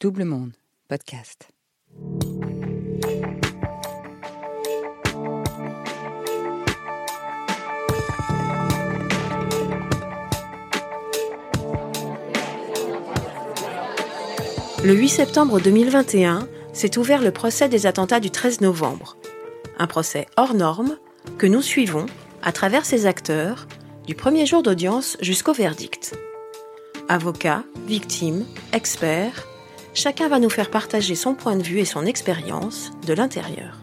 Double Monde, podcast. Le 8 septembre 2021 s'est ouvert le procès des attentats du 13 novembre. Un procès hors norme que nous suivons à travers ses acteurs du premier jour d'audience jusqu'au verdict. Avocats, victimes, experts, chacun va nous faire partager son point de vue et son expérience de l'intérieur.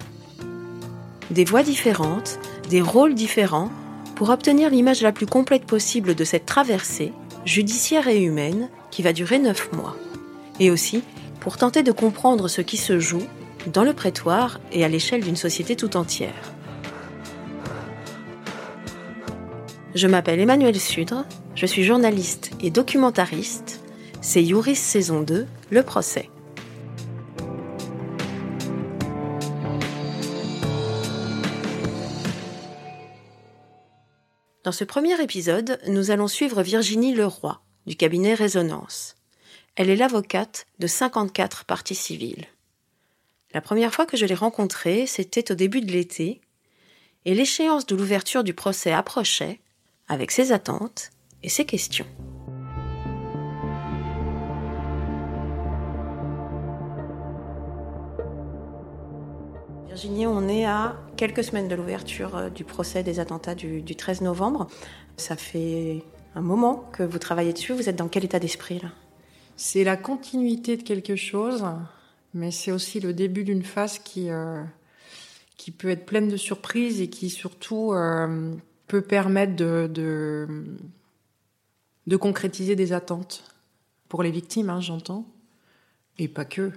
Des voix différentes, des rôles différents pour obtenir l'image la plus complète possible de cette traversée judiciaire et humaine qui va durer neuf mois. Et aussi pour tenter de comprendre ce qui se joue dans le prétoire et à l'échelle d'une société tout entière. Je m'appelle Emmanuel Sudre, je suis journaliste et documentariste. C'est Youris saison 2, le procès. Dans ce premier épisode, nous allons suivre Virginie Leroy, du cabinet Résonance. Elle est l'avocate de 54 parties civiles. La première fois que je l'ai rencontrée, c'était au début de l'été, et l'échéance de l'ouverture du procès approchait, avec ses attentes et ses questions. Virginie, on est à quelques semaines de l'ouverture euh, du procès des attentats du, 13 novembre. Ça fait un moment que vous travaillez dessus. Vous êtes dans quel état d'esprit là? C'est la continuité de quelque chose, mais c'est aussi le début d'une phase qui, euh, qui peut être pleine de surprises et qui surtout euh, peut permettre de, de, concrétiser des attentes pour les victimes, hein, j'entends, et pas que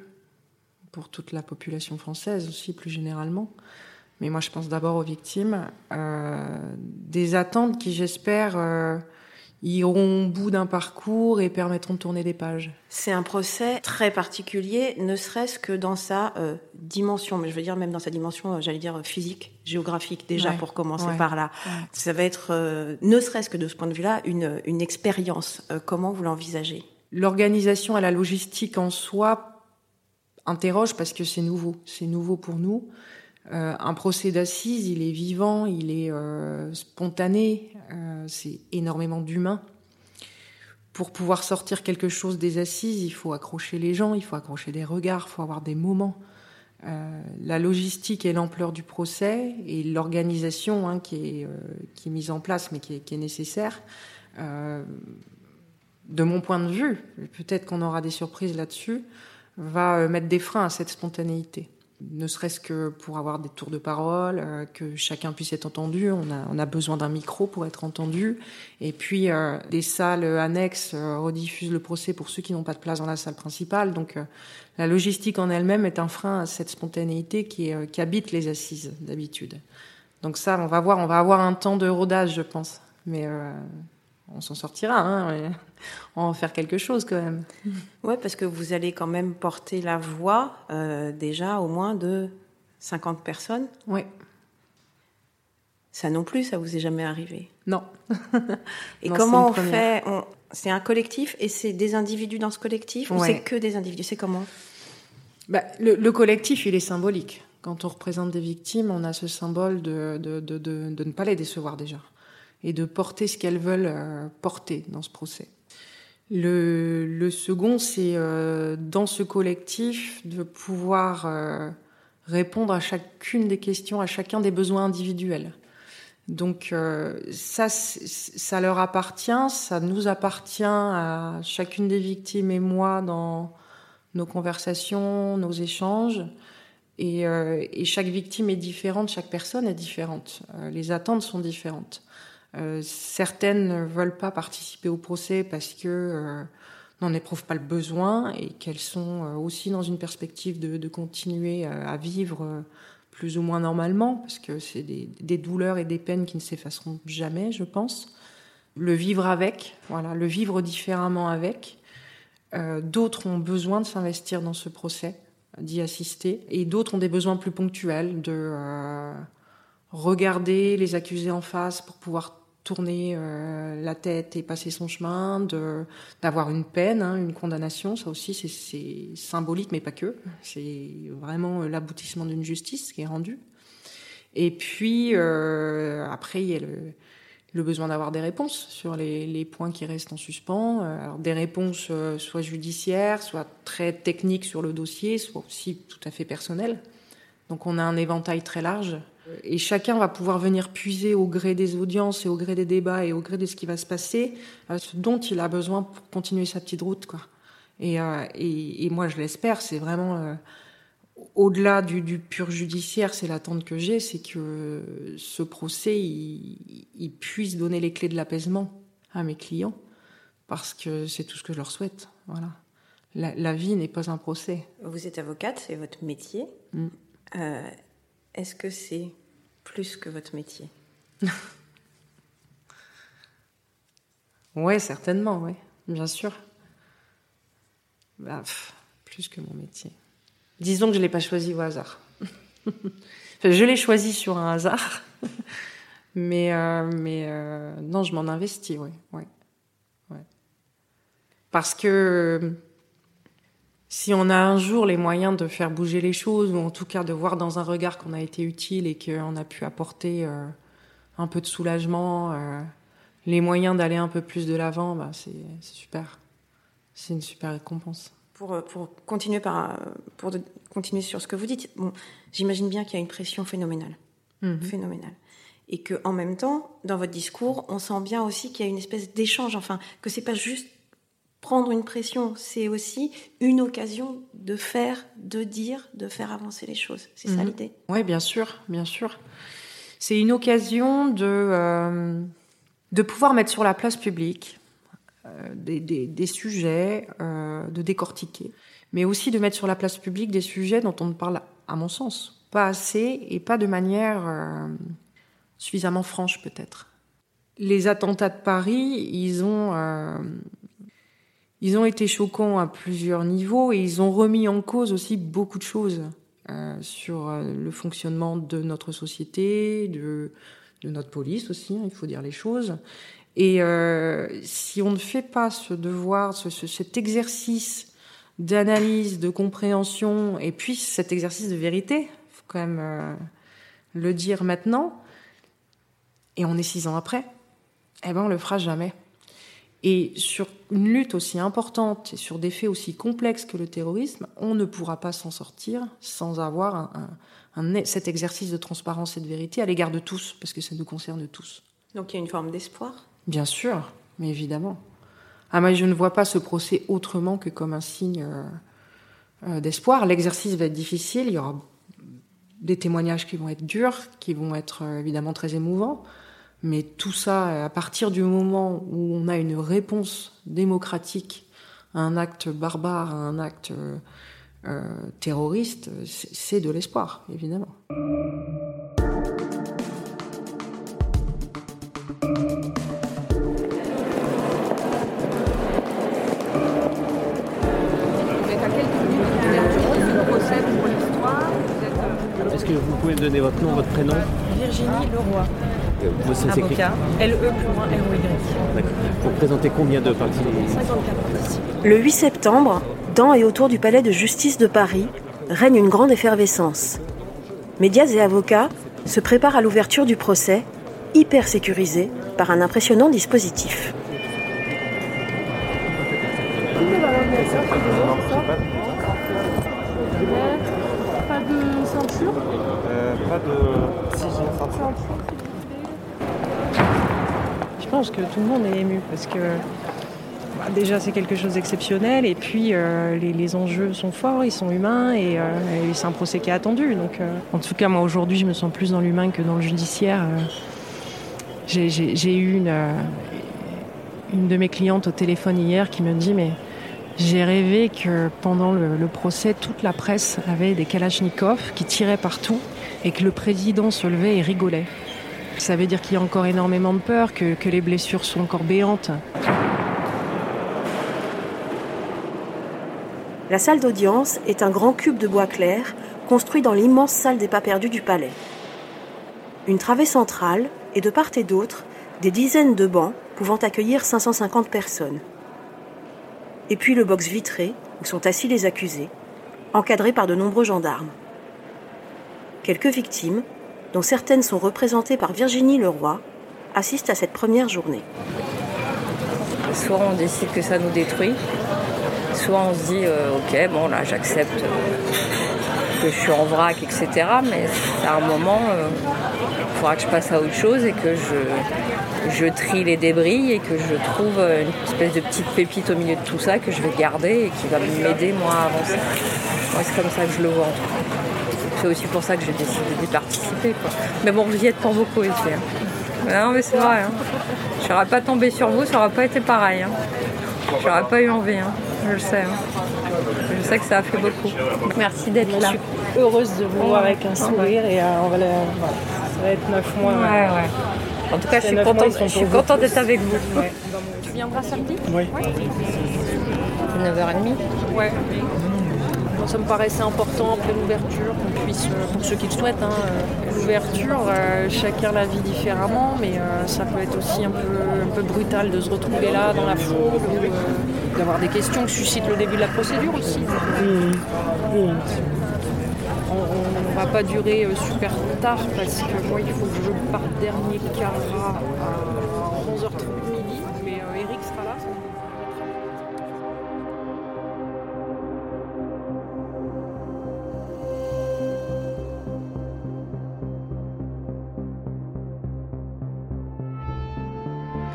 pour toute la population française aussi plus généralement. Mais moi, je pense d'abord aux victimes. Euh, des attentes qui, j'espère, euh, iront au bout d'un parcours et permettront de tourner des pages. C'est un procès très particulier, ne serait-ce que dans sa euh, dimension, mais je veux dire même dans sa dimension, j'allais dire physique, géographique déjà pour commencer par là. Ça va être, ne serait-ce que de ce point de vue-là, une, une expérience. comment vous l'envisagez? L'organisation et la logistique en soi interroge parce que c'est nouveau, c'est nouveau pour nous. Euh, un procès d'assises, il est vivant, il est euh, spontané, euh, c'est énormément d'humains. Pour pouvoir sortir quelque chose des assises, il faut accrocher les gens, il faut accrocher des regards, il faut avoir des moments. la logistique et l'ampleur du procès et l'organisation hein, qui, est, mise en place mais qui est nécessaire, de mon point de vue, peut-être qu'on aura des surprises là-dessus, va euh, mettre des freins à cette spontanéité. Ne serait-ce que pour avoir des tours de parole, euh, que chacun puisse être entendu. On a, on a besoin d'un micro pour être entendu. Et puis, euh, des salles annexes rediffusent le procès pour ceux qui n'ont pas de place dans la salle principale. Donc, la logistique en elle-même est un frein à cette spontanéité qui, qui habite les assises d'habitude. Donc ça, on va voir, on va avoir un temps de rodage, je pense. Mais on s'en sortira. Hein, on va en faire quelque chose quand même. Ouais, parce que vous allez quand même porter la voix euh, déjà au moins de 50 personnes. Oui. Ça non plus, ça vous est jamais arrivé? Non. et comment on fait? C'est un collectif et c'est des individus dans ce collectif ou c'est que des individus? C'est comment? Bah, le, collectif, il est symbolique. Quand on représente des victimes, on a ce symbole de, de, de, de ne pas les décevoir déjà et de porter ce qu'elles veulent euh, porter dans ce procès. Le, second, c'est euh, dans ce collectif de pouvoir euh, répondre à chacune des questions, à chacun des besoins individuels. Donc ça, ça leur appartient, ça nous appartient à chacune des victimes et moi dans nos conversations, nos échanges. Et chaque victime est différente, chaque personne est différente. les attentes sont différentes. Euh, certaines ne veulent pas participer au procès parce que euh, n'en éprouvent pas le besoin et qu'elles sont euh, aussi dans une perspective de, continuer à vivre plus ou moins normalement, parce que c'est des, des, douleurs et des peines qui ne s'effaceront jamais, je pense. Le vivre avec, voilà, le vivre différemment avec. D'autres ont besoin de s'investir dans ce procès, d'y assister, et d'autres ont des besoins plus ponctuels de regarder les accusés en face pour pouvoir tourner euh, la tête et passer son chemin, d'avoir une peine, hein, une condamnation. Ça aussi, c'est symbolique, mais pas que. C'est vraiment l'aboutissement d'une justice qui est rendue. Et puis euh, après, il y a le, besoin d'avoir des réponses sur les, les, points qui restent en suspens. Euh, alors des réponses soit judiciaires, soit très techniques sur le dossier, soit aussi tout à fait personnelles. Donc on a un éventail très large et chacun va pouvoir venir puiser au gré des audiences et au gré des débats et au gré de ce qui va se passer, euh, ce dont il a besoin pour continuer sa petite route. Quoi. Et, euh, et, et moi, je l'espère, c'est vraiment euh, au-delà du, du, pur judiciaire, c'est l'attente que j'ai, c'est que ce procès, il, il, puisse donner les clés de l'apaisement à mes clients, parce que c'est tout ce que je leur souhaite. Voilà. La, la vie n'est pas un procès. Vous êtes avocate, c'est votre métier. Mm. Euh, est-ce que c'est plus que votre métier Oui, certainement, oui, bien sûr. Bah, plus que mon métier. Disons que je ne l'ai pas choisi au hasard. je l'ai choisi sur un hasard, mais, euh, mais euh, non, je m'en investis, oui. Parce que si on a un jour les moyens de faire bouger les choses, ou en tout cas de voir dans un regard qu'on a été utile et qu'on a pu apporter euh, un peu de soulagement, euh, les moyens d'aller un peu plus de l'avant, bah, c'est super. C'est une super récompense. Pour, euh, pour, continuer par, pour de, continuer sur ce que vous dites, bon, j'imagine bien qu'il y a une pression phénoménale. Mmh. Phénoménale. Et que en même temps, dans votre discours, on sent bien aussi qu'il y a une espèce d'échange, enfin, que c'est pas juste prendre une pression, c'est aussi une occasion de faire, de dire, de faire avancer les choses. C'est mmh. ça l'idée Oui, bien sûr, bien sûr. C'est une occasion de, euh, de pouvoir mettre sur la place publique euh, des, des, des, sujets, euh, de décortiquer, mais aussi de mettre sur la place publique des sujets dont on ne parle, à mon sens, pas assez et pas de manière suffisamment franche peut-être. Les attentats de Paris, ils ont ils ont été choquants à plusieurs niveaux et ils ont remis en cause aussi beaucoup de choses euh, sur euh, le fonctionnement de notre société, de, notre police aussi, hein, il faut dire les choses. Et euh, si on ne fait pas ce devoir, ce, ce, cet exercice d'analyse, de compréhension, et puis cet exercice de vérité, il faut quand même le dire maintenant, et on est six ans après, eh ben on le fera jamais. Et sur une lutte aussi importante et sur des faits aussi complexes que le terrorisme, on ne pourra pas s'en sortir sans avoir un, un, un, cet exercice de transparence et de vérité à l'égard de tous, parce que ça nous concerne tous. Donc il y a une forme d'espoir? Bien sûr, mais évidemment. Ah, mais je ne vois pas ce procès autrement que comme un signe euh, euh, d'espoir. L'exercice va être difficile, il y aura des témoignages qui vont être durs, qui vont être euh, évidemment très émouvants. Mais tout ça, à partir du moment où on a une réponse démocratique à un acte barbare, à un acte euh, terroriste, c'est de l'espoir, évidemment. Est-ce que vous pouvez me donner votre nom, votre prénom? Virginie Leroy. Ça LE plus loin ROY. Vous représentez combien de partis? 54 participants. Le 8 septembre, dans et autour du palais de justice de Paris, règne une grande effervescence. Médias et avocats se préparent à l'ouverture du procès, hyper sécurisé par un impressionnant dispositif. Pas de ceinture euh, Pas de. Si, j'ai une ceinture. Je pense que tout le monde est ému parce que bah, déjà c'est quelque chose d'exceptionnel et puis euh, les, enjeux sont forts, ils sont humains et, euh, c'est un procès qui est attendu. Donc, euh, en tout cas, moi aujourd'hui, je me sens plus dans l'humain que dans le judiciaire. J'ai eu une, une de mes clientes au téléphone hier qui me dit mais j'ai rêvé que pendant le, le, procès, toute la presse avait des kalachnikovs qui tiraient partout et que le président se levait et rigolait. Ça veut dire qu'il y a encore énormément de peur, que, les blessures sont encore béantes. La salle d'audience est un grand cube de bois clair construit dans l'immense salle des pas perdus du palais. Une travée centrale et de part et d'autre des dizaines de bancs pouvant accueillir 550 personnes. Et puis le box vitré où sont assis les accusés, encadrés par de nombreux gendarmes. Quelques victimes, dont certaines sont représentées par Virginie Leroy, assistent à cette première journée. Soit on décide que ça nous détruit, soit on se dit euh, ok bon là j'accepte euh, que je suis en vrac etc mais à un moment euh, il faudra que je passe à autre chose et que je, je trie les débris et que je trouve une espèce de petite pépite au milieu de tout ça que je vais garder et qui va m'aider moi à avancer. Moi c'est comme ça que je le vois en tout cas. C'est aussi pour ça que j'ai décidé d'y participer. Quoi. Mais bon, vous y êtes pour beaucoup ici. Hein. Non mais c'est vrai. Hein. Je n'aurais pas tombé sur vous, ça n'aurait pas été pareil. Hein. J'aurais pas eu envie. Hein je le sais. Hein. Je sais que ça a fait beaucoup. Merci d'être là. Je suis heureuse de vous voir avec un sourire et euh, on va voilà. ça va être neuf mois. Ouais, ouais. En tout cas, je suis contente, je suis contente d'être avec vous. Ouais. Tu viendras samedi? Oui. 9h30 Ouais. Ça me paraissait important après l'ouverture qu'on puisse, euh, pour ceux qui le souhaitent, hein, euh, l'ouverture, euh, chacun la vit différemment, mais ça peut être aussi un peu, un peu brutal de se retrouver là dans la foule ou d'avoir des questions que suscite le début de la procédure aussi. On ne va pas durer super tard parce que moi il faut que je parte dernier car à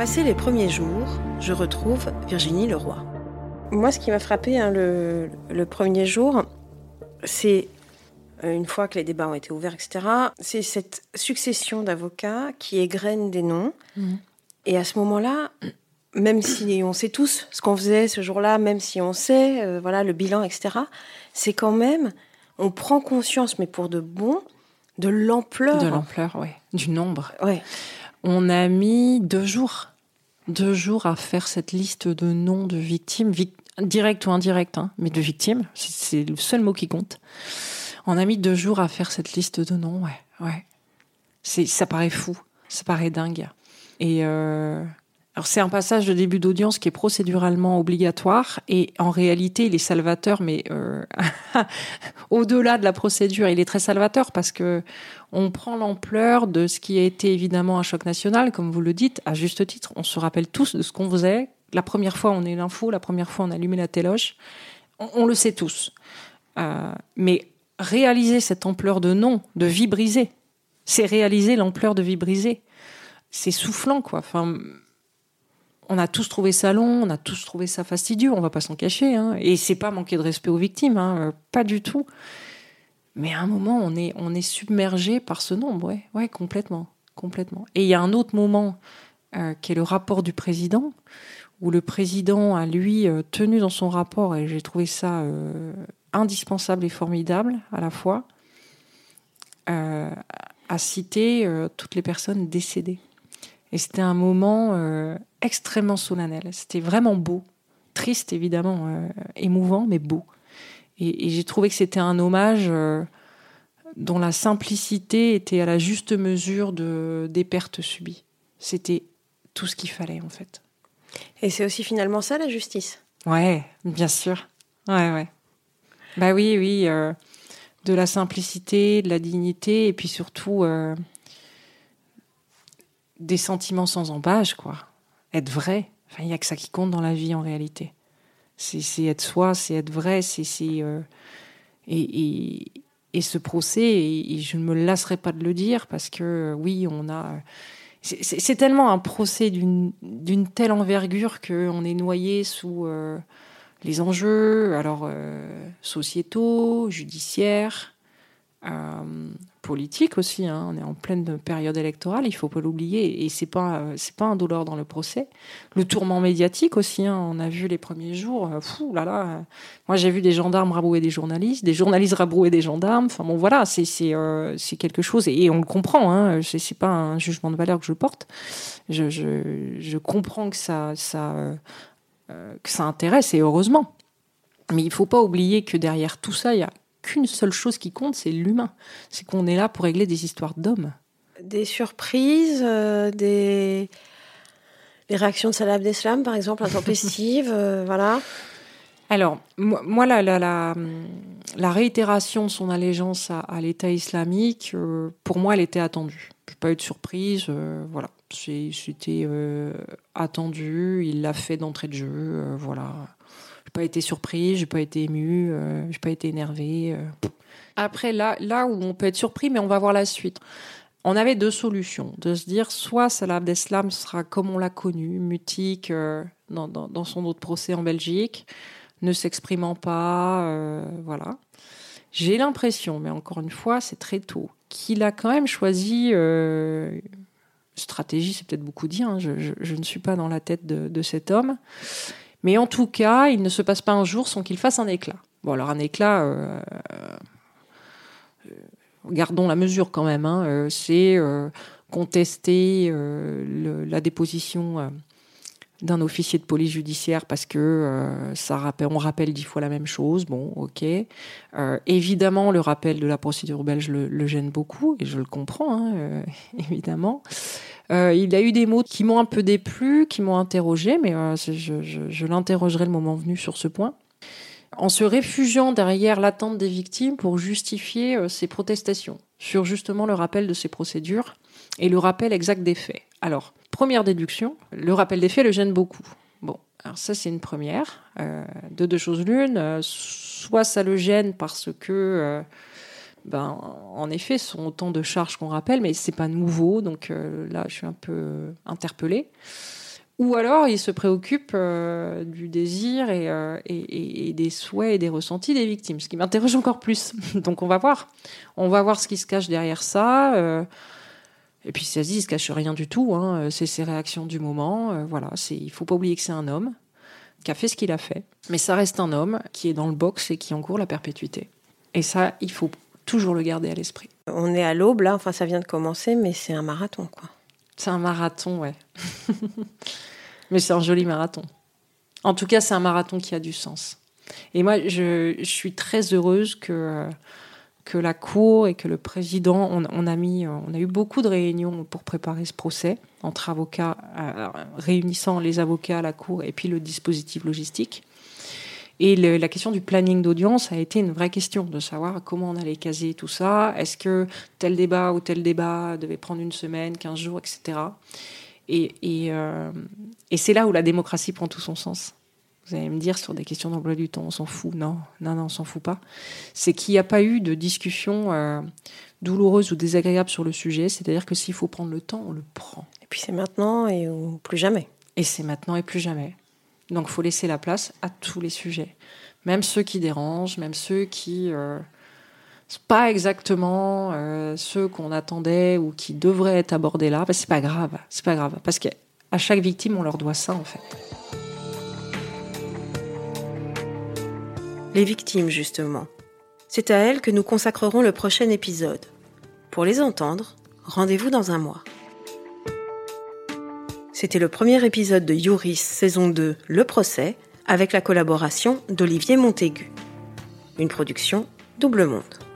Passés les premiers jours, je retrouve Virginie Leroy. Moi, ce qui m'a frappé hein, le, le premier jour, c'est, euh, une fois que les débats ont été ouverts, etc., c'est cette succession d'avocats qui égrènent des noms. Et à ce moment-là, même si on sait tous ce qu'on faisait ce jour-là, même si on sait euh, voilà, le bilan, etc., c'est quand même, on prend conscience, mais pour de bon, de l'ampleur. De l'ampleur, oui. Du nombre. Ouais. On a mis deux jours. Deux jours à faire cette liste de noms de victimes, vic- directes ou indirectes, hein, mais de victimes. C'est- C'est le seul mot qui compte. On a mis deux jours à faire cette liste de noms, ouais. ouais. C'est, ça paraît fou. Ça paraît dingue. Et euh, alors c'est un passage de début d'audience qui est procéduralement obligatoire et en réalité il est salvateur, mais euh, au-delà de la procédure, il est très salvateur parce que on prend l'ampleur de ce qui a été évidemment un choc national, comme vous le dites, à juste titre. On se rappelle tous de ce qu'on faisait. La première fois, on est l'info, la première fois, on allumait la téloche. On, le sait tous. Euh, mais réaliser cette ampleur de non, de vie brisée, c'est réaliser l'ampleur de vie brisée. C'est soufflant, quoi. Enfin, on a tous trouvé ça long, on a tous trouvé ça fastidieux, on va pas s'en cacher. Hein. Et c'est pas manquer de respect aux victimes, hein, pas du tout. Mais à un moment, on est, on est submergé par ce nombre, ouais, complètement, complètement. Et il y a un autre moment euh, qui est le rapport du président, où le président a lui euh, tenu dans son rapport, et j'ai trouvé ça euh, indispensable et formidable à la fois, à citer toutes les personnes décédées. Et c'était un moment euh, extrêmement solennel. C'était vraiment beau, triste évidemment, euh, émouvant, mais beau. Et, et j'ai trouvé que c'était un hommage euh, dont la simplicité était à la juste mesure de, des pertes subies. C'était tout ce qu'il fallait en fait. Et c'est aussi finalement ça la justice? Ouais, bien sûr. Ouais, ouais. Bah oui, oui. de la simplicité, de la dignité, et puis surtout des sentiments sans embâche, quoi. Être vrai. Enfin, il n'y a que ça qui compte dans la vie en réalité. C'est être soi, c'est être vrai, c'est. euh, et, et, ce procès, et, je ne me lasserai pas de le dire, parce que euh, oui, on a. C'est tellement un procès d'une telle envergure qu'on est noyé sous euh, les enjeux, alors euh, sociétaux, judiciaires, politiques aussi. hein. On est en pleine période électorale, il faut pas l'oublier, et c'est pas c'est pas indolore dans le procès. Le tourment médiatique aussi. hein. On a vu les premiers jours. euh, là là. Moi j'ai vu des gendarmes rabrouer des journalistes, des journalistes rabrouer des gendarmes. Enfin bon voilà, c'est c'est euh, c'est quelque chose et, on le comprend. Hein. C'est pas un jugement de valeur que je porte. Je je, comprends que ça ça euh, que ça intéresse et heureusement. Mais il faut pas oublier que derrière tout ça, il y a qu'une seule chose qui compte, c'est l'humain. C'est qu'on est là pour régler des histoires d'hommes. Des surprises, euh, des, Les réactions de Salah Abdeslam, par exemple, intempestives, euh, voilà. Alors, moi, la, la, la, la réitération de son allégeance à, à l'État islamique, euh, pour moi, elle était attendue. Je n'ai pas eu de surprise, euh, voilà. C'était euh, attendu, il l'a fait d'entrée de jeu, voilà. J'ai pas été surprise, j'ai pas été ému, euh, j'ai pas été énervé. Après, là, là où on peut être surpris, mais on va voir la suite. On avait deux solutions. De se dire, soit Salah Abdeslam sera comme on l'a connu, mutique euh, dans, dans, son autre procès en Belgique, ne s'exprimant pas, euh, voilà. J'ai l'impression, mais encore une fois, c'est très tôt, qu'il a quand même choisi euh, stratégie, c'est peut-être beaucoup dit. hein, je, je- je ne suis pas dans la tête de, de cet homme, mais en tout cas, il ne se passe pas un jour sans qu'il fasse un éclat. Bon, alors un éclat. euh, euh, Gardons la mesure quand même. hein, euh, c'est contester la déposition d'un officier de police judiciaire parce que euh, ça rappelle, on rappelle dix fois la même chose. Bon, ok. Euh, évidemment, le rappel de la procédure belge le, gêne beaucoup et je le comprends, hein, euh, évidemment. Il a eu des mots qui m'ont un peu déplu, qui m'ont interrogé, mais je, je- l'interrogerai le moment venu sur ce point. En se réfugiant derrière l'attente des victimes pour justifier ses protestations sur justement le rappel de ces procédures et le rappel exact des faits. Alors, première déduction, le rappel des faits le gêne beaucoup. Bon, alors ça c'est une première. Euh, de deux choses l'une, euh, soit ça le gêne parce que, euh, ben, en effet, ce sont autant de charges qu'on rappelle, mais c'est pas nouveau, donc là je suis un peu interpellée. Ou alors il se préoccupe du désir et des souhaits et des ressentis des victimes, ce qui m'interroge encore plus. Donc on va voir. On va voir ce qui se cache derrière ça. Euh, et puis ça se dit, il se cache rien du tout. hein, c'est ses réactions du moment. euh, voilà, c'est, il faut pas oublier que c'est un homme qui a fait ce qu'il a fait. Mais ça reste un homme qui est dans le box et qui encourt la perpétuité. Et ça, il faut toujours le garder à l'esprit. On est à l'aube, là, enfin, ça vient de commencer, mais c'est un marathon, quoi. C'est un marathon, ouais. Mais c'est un joli marathon. En tout cas, c'est un marathon qui a du sens. Et moi, je, je suis très heureuse que, que la Cour et que le président, on, a mis, on a eu beaucoup de réunions pour préparer ce procès entre avocats, euh, réunissant les avocats à la Cour et puis le dispositif logistique. Et la question du planning d'audience a été une vraie question de savoir comment on allait caser tout ça. Est-ce que tel débat ou tel débat devait prendre une semaine, 15 jours, etc. Et, et, euh, et c'est là où la démocratie prend tout son sens. Vous allez me dire sur des questions d'emploi du temps, on s'en fout. Non, non, non, on s'en fout pas. C'est qu'il n'y a pas eu de discussion euh, douloureuse ou désagréable sur le sujet. C'est-à-dire que s'il faut prendre le temps, on le prend. Et puis c'est maintenant et ou plus jamais. Et c'est maintenant et plus jamais. Donc, faut laisser la place à tous les sujets, même ceux qui dérangent, même ceux qui euh, sont pas exactement euh, ceux qu'on attendait ou qui devraient être abordés là. Ben, c'est pas grave, c'est pas grave, parce qu'à chaque victime, on leur doit ça en fait. Les victimes, justement. C'est à elles que nous consacrerons le prochain épisode. Pour les entendre, rendez-vous dans un mois. C'était le premier épisode de Youris saison 2, Le procès, avec la collaboration d'Olivier Montaigu. Une production Double Monde.